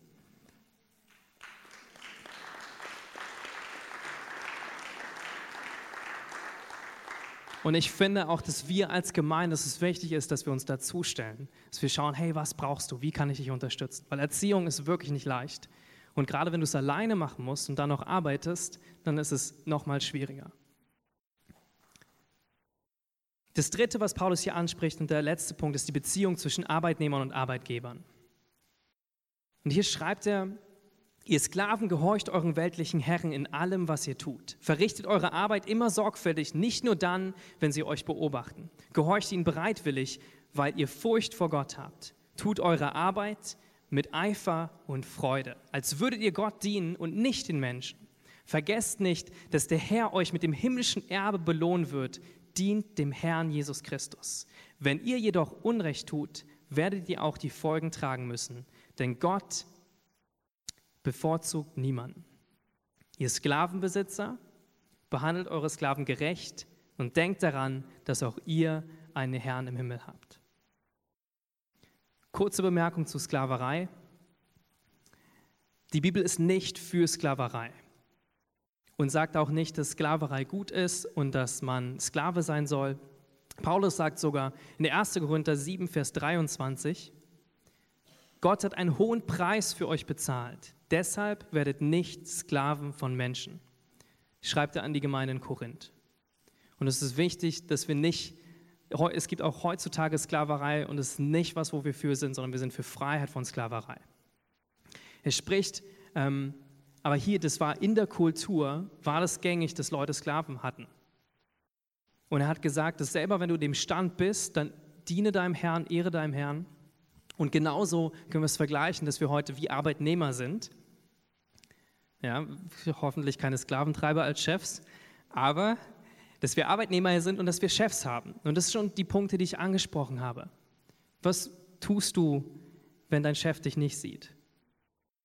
Und ich finde auch, dass wir als Gemeinde, dass es wichtig ist, dass wir uns dazustellen. Dass wir schauen, hey, was brauchst du? Wie kann ich dich unterstützen? Weil Erziehung ist wirklich nicht leicht. Und gerade wenn du es alleine machen musst und dann noch arbeitest, dann ist es noch mal schwieriger. Das dritte, was Paulus hier anspricht, und der letzte Punkt, ist die Beziehung zwischen Arbeitnehmern und Arbeitgebern. Und hier schreibt er, Ihr Sklaven gehorcht euren weltlichen Herren in allem, was ihr tut. Verrichtet eure Arbeit immer sorgfältig, nicht nur dann, wenn sie euch beobachten. Gehorcht ihnen bereitwillig, weil ihr Furcht vor Gott habt. Tut eure Arbeit mit Eifer und Freude, als würdet ihr Gott dienen und nicht den Menschen. Vergesst nicht, dass der Herr euch mit dem himmlischen Erbe belohnen wird. Dient dem Herrn Jesus Christus. Wenn ihr jedoch Unrecht tut, werdet ihr auch die Folgen tragen müssen. Denn Gott bevorzugt niemanden. Ihr Sklavenbesitzer, behandelt eure Sklaven gerecht und denkt daran, dass auch ihr einen Herrn im Himmel habt. Kurze Bemerkung zu Sklaverei. Die Bibel ist nicht für Sklaverei und sagt auch nicht, dass Sklaverei gut ist und dass man Sklave sein soll. Paulus sagt sogar in der 1. Korinther 7, Vers 23, Gott hat einen hohen Preis für euch bezahlt. Deshalb werdet nicht Sklaven von Menschen. Schreibt er an die Gemeinde in Korinth. Und es ist wichtig, dass wir nicht, es gibt auch heutzutage Sklaverei und es ist nicht was, wo wir für sind, sondern wir sind für Freiheit von Sklaverei. Er spricht, ähm, aber hier, das war in der Kultur, war das gängig, dass Leute Sklaven hatten. Und er hat gesagt, dass selber wenn du dem Stand bist, dann diene deinem Herrn, ehre deinem Herrn. Und genauso können wir es vergleichen, dass wir heute wie Arbeitnehmer sind. Ja, hoffentlich keine Sklaventreiber als Chefs, aber dass wir Arbeitnehmer sind und dass wir Chefs haben. Und das sind schon die Punkte, die ich angesprochen habe. Was tust du, wenn dein Chef dich nicht sieht?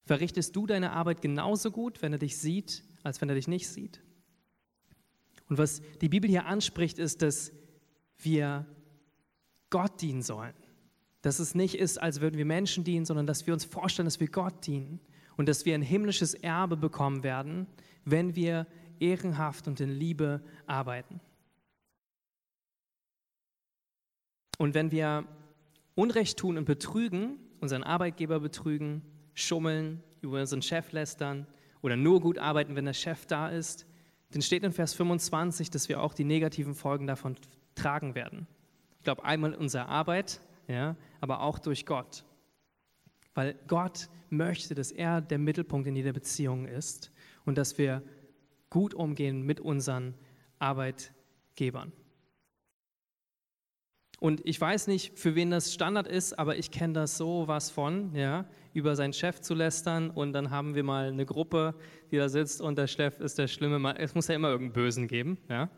Verrichtest du deine Arbeit genauso gut, wenn er dich sieht, als wenn er dich nicht sieht? Und was die Bibel hier anspricht, ist, dass wir Gott dienen sollen. Dass es nicht ist, als würden wir Menschen dienen, sondern dass wir uns vorstellen, dass wir Gott dienen und dass wir ein himmlisches Erbe bekommen werden, wenn wir ehrenhaft und in Liebe arbeiten. Und wenn wir Unrecht tun und betrügen, unseren Arbeitgeber betrügen, schummeln, über unseren Chef lästern oder nur gut arbeiten, wenn der Chef da ist, dann steht in Vers 25, dass wir auch die negativen Folgen davon tragen werden. Ich glaube, einmal unsere Arbeit, ja, aber auch durch Gott. Weil Gott möchte, dass er der Mittelpunkt in jeder Beziehung ist und dass wir gut umgehen mit unseren Arbeitgebern. Und ich weiß nicht, für wen das Standard ist, aber ich kenne das so was von, ja, über seinen Chef zu lästern und dann haben wir mal eine Gruppe, die da sitzt und der Chef ist der Schlimme. Es muss ja immer irgendeinen Bösen geben, ja.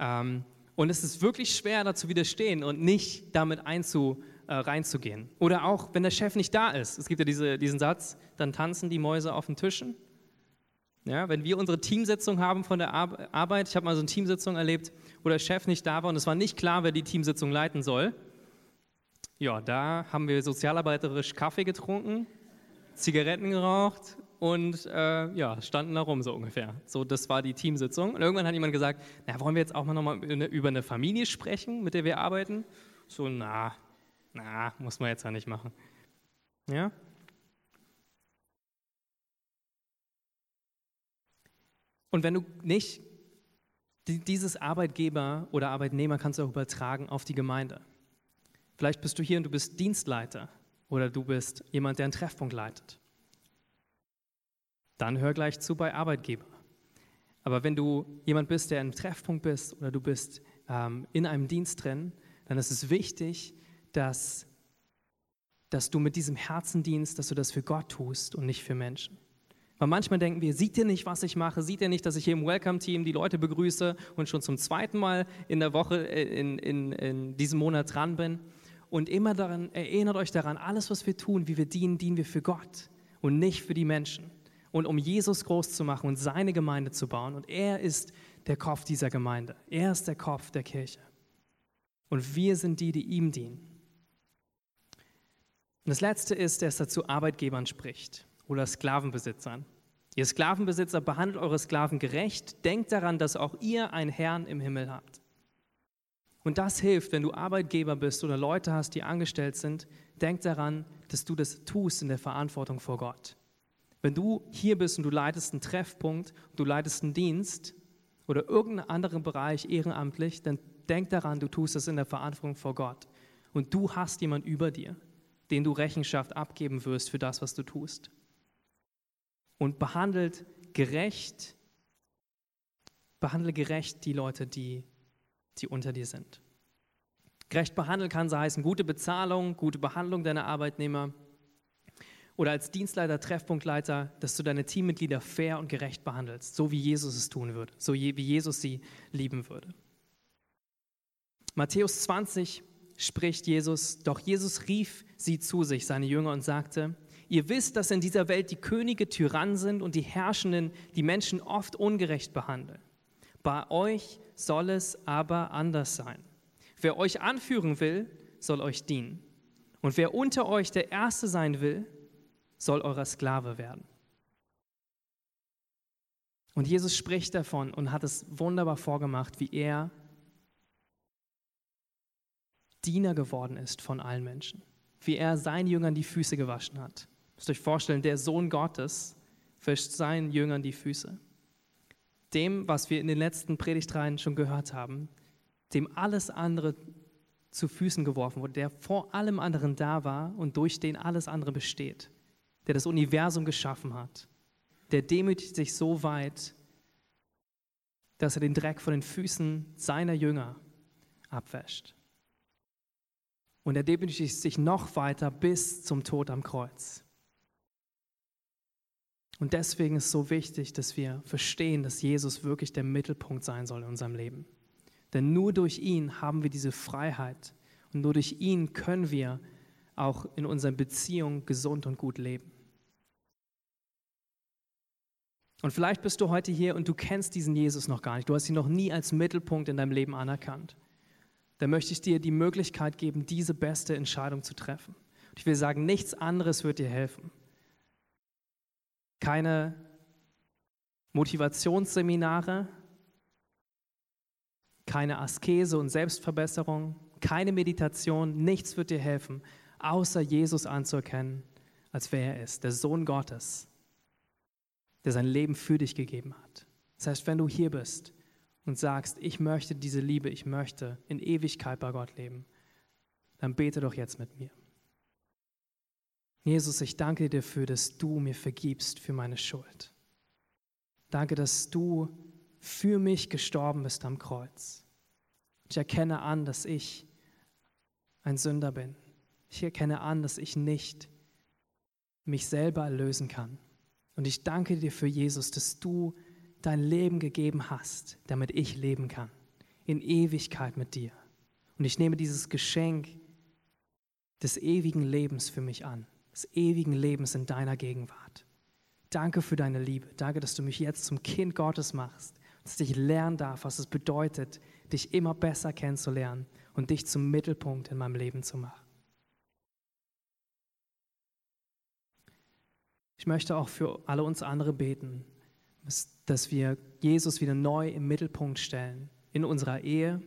Ähm, Und es ist wirklich schwer, da zu widerstehen und nicht damit einzu, äh, reinzugehen. Oder auch, wenn der Chef nicht da ist. Es gibt ja diese, diesen Satz, dann tanzen die Mäuse auf den Tischen. Ja, wenn wir unsere Teamsitzung haben von der Ar Arbeit, ich habe mal so eine Teamsitzung erlebt, wo der Chef nicht da war und es war nicht klar, wer die Teamsitzung leiten soll. Ja, da haben wir sozialarbeiterisch Kaffee getrunken, Zigaretten geraucht und äh, ja, standen da rum so ungefähr. So, das war die Teamsitzung. Und irgendwann hat jemand gesagt, na, wollen wir jetzt auch mal nochmal über eine Familie sprechen, mit der wir arbeiten? So, na, na, muss man jetzt ja nicht machen. Ja? Und wenn du nicht, dieses Arbeitgeber oder Arbeitnehmer kannst du auch übertragen auf die Gemeinde. Vielleicht bist du hier und du bist Dienstleiter oder du bist jemand, der einen Treffpunkt leitet. Dann hör gleich zu bei Arbeitgeber. Aber wenn du jemand bist, der ein Treffpunkt bist oder du bist ähm, in einem Dienst drin, dann ist es wichtig, dass, dass du mit diesem Herzendienst, dass du das für Gott tust und nicht für Menschen. Weil manchmal denken wir, sieht ihr nicht, was ich mache? Sieht ihr nicht, dass ich hier im Welcome-Team die Leute begrüße und schon zum zweiten Mal in der Woche, äh, in, in, in diesem Monat dran bin? Und immer daran, erinnert euch daran, alles, was wir tun, wie wir dienen, dienen wir für Gott und nicht für die Menschen. Und um Jesus groß zu machen und seine Gemeinde zu bauen. Und er ist der Kopf dieser Gemeinde. Er ist der Kopf der Kirche. Und wir sind die, die ihm dienen. Und das Letzte ist, dass er zu Arbeitgebern spricht oder Sklavenbesitzern. Ihr Sklavenbesitzer, behandelt eure Sklaven gerecht. Denkt daran, dass auch ihr einen Herrn im Himmel habt. Und das hilft, wenn du Arbeitgeber bist oder Leute hast, die angestellt sind. Denk daran, dass du das tust in der Verantwortung vor Gott. Wenn du hier bist und du leitest einen Treffpunkt, du leitest einen Dienst oder irgendeinen anderen Bereich ehrenamtlich, dann denk daran, du tust es in der Verantwortung vor Gott. Und du hast jemand über dir, den du Rechenschaft abgeben wirst für das, was du tust. Und behandelt gerecht, behandle gerecht die Leute, die die unter dir sind. Gerecht behandeln kann so heißen gute Bezahlung, gute Behandlung deiner Arbeitnehmer oder als Dienstleiter, Treffpunktleiter, dass du deine Teammitglieder fair und gerecht behandelst, so wie Jesus es tun würde, so wie Jesus sie lieben würde. Matthäus 20 spricht Jesus, doch Jesus rief sie zu sich, seine Jünger, und sagte, ihr wisst, dass in dieser Welt die Könige Tyrannen sind und die Herrschenden die Menschen oft ungerecht behandeln. Bei euch soll es aber anders sein. Wer euch anführen will, soll euch dienen. Und wer unter euch der Erste sein will, soll eurer Sklave werden. Und Jesus spricht davon und hat es wunderbar vorgemacht, wie er Diener geworden ist von allen Menschen. Wie er seinen Jüngern die Füße gewaschen hat. Müsst euch vorstellen, der Sohn Gottes wäscht seinen Jüngern die Füße dem, was wir in den letzten Predigtreihen schon gehört haben, dem alles andere zu Füßen geworfen wurde, der vor allem anderen da war und durch den alles andere besteht, der das Universum geschaffen hat, der demütigt sich so weit, dass er den Dreck von den Füßen seiner Jünger abwäscht. Und er demütigt sich noch weiter bis zum Tod am Kreuz. Und deswegen ist es so wichtig, dass wir verstehen, dass Jesus wirklich der Mittelpunkt sein soll in unserem Leben. Denn nur durch ihn haben wir diese Freiheit und nur durch ihn können wir auch in unseren Beziehungen gesund und gut leben. Und vielleicht bist du heute hier und du kennst diesen Jesus noch gar nicht. Du hast ihn noch nie als Mittelpunkt in deinem Leben anerkannt. Dann möchte ich dir die Möglichkeit geben, diese beste Entscheidung zu treffen. Und ich will sagen, nichts anderes wird dir helfen keine Motivationsseminare, keine Askese und Selbstverbesserung, keine Meditation, nichts wird dir helfen, außer Jesus anzuerkennen, als wer er ist, der Sohn Gottes, der sein Leben für dich gegeben hat. Das heißt, wenn du hier bist und sagst, ich möchte diese Liebe, ich möchte in Ewigkeit bei Gott leben, dann bete doch jetzt mit mir. Jesus, ich danke dir dafür, dass du mir vergibst für meine Schuld. Danke, dass du für mich gestorben bist am Kreuz. Ich erkenne an, dass ich ein Sünder bin. Ich erkenne an, dass ich nicht mich selber erlösen kann. Und ich danke dir für Jesus, dass du dein Leben gegeben hast, damit ich leben kann. in Ewigkeit mit dir. Und ich nehme dieses Geschenk des ewigen Lebens für mich an, des ewigen Lebens in deiner Gegenwart. Danke für deine Liebe. Danke, dass du mich jetzt zum Kind Gottes machst, dass ich lernen darf, was es bedeutet, dich immer besser kennenzulernen und dich zum Mittelpunkt in meinem Leben zu machen. Ich möchte auch für alle uns andere beten, dass wir Jesus wieder neu im Mittelpunkt stellen, in unserer Ehe,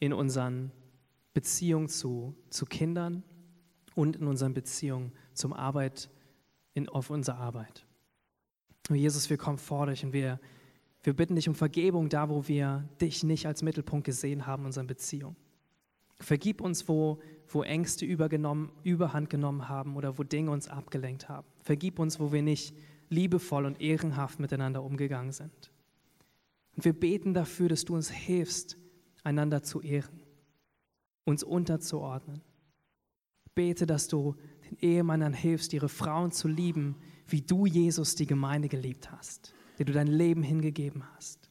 in unseren Beziehungen zu, zu Kindern und in unseren Beziehungen zum Arbeit, in, auf unsere Arbeit. Und Jesus, wir kommen vor dich und wir, wir bitten dich um Vergebung da, wo wir dich nicht als Mittelpunkt gesehen haben in unseren Beziehungen. Vergib uns, wo, wo Ängste übergenommen, überhand genommen haben oder wo Dinge uns abgelenkt haben. Vergib uns, wo wir nicht liebevoll und ehrenhaft miteinander umgegangen sind. Und wir beten dafür, dass du uns hilfst, einander zu ehren, uns unterzuordnen. Bete, dass du den Ehemännern hilfst, ihre Frauen zu lieben, wie du Jesus die Gemeinde geliebt hast, dir du dein Leben hingegeben hast.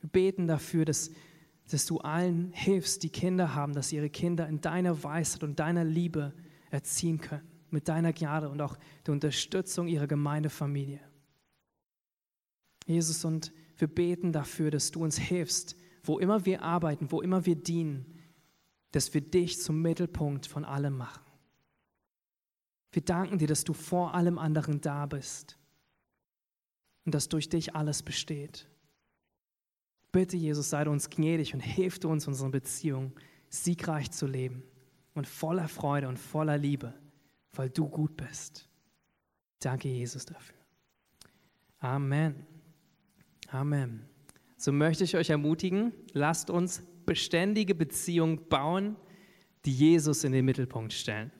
Wir beten dafür, dass, dass du allen hilfst, die Kinder haben, dass ihre Kinder in deiner Weisheit und deiner Liebe erziehen können, mit deiner Gnade und auch der Unterstützung ihrer Gemeindefamilie. Jesus, und wir beten dafür, dass du uns hilfst, wo immer wir arbeiten, wo immer wir dienen, dass wir dich zum Mittelpunkt von allem machen. Wir danken dir, dass du vor allem anderen da bist und dass durch dich alles besteht. Bitte, Jesus, sei uns gnädig und hilf uns, unsere Beziehung siegreich zu leben und voller Freude und voller Liebe, weil du gut bist. Danke, Jesus, dafür. Amen. Amen. So möchte ich euch ermutigen, lasst uns beständige Beziehungen bauen, die Jesus in den Mittelpunkt stellen.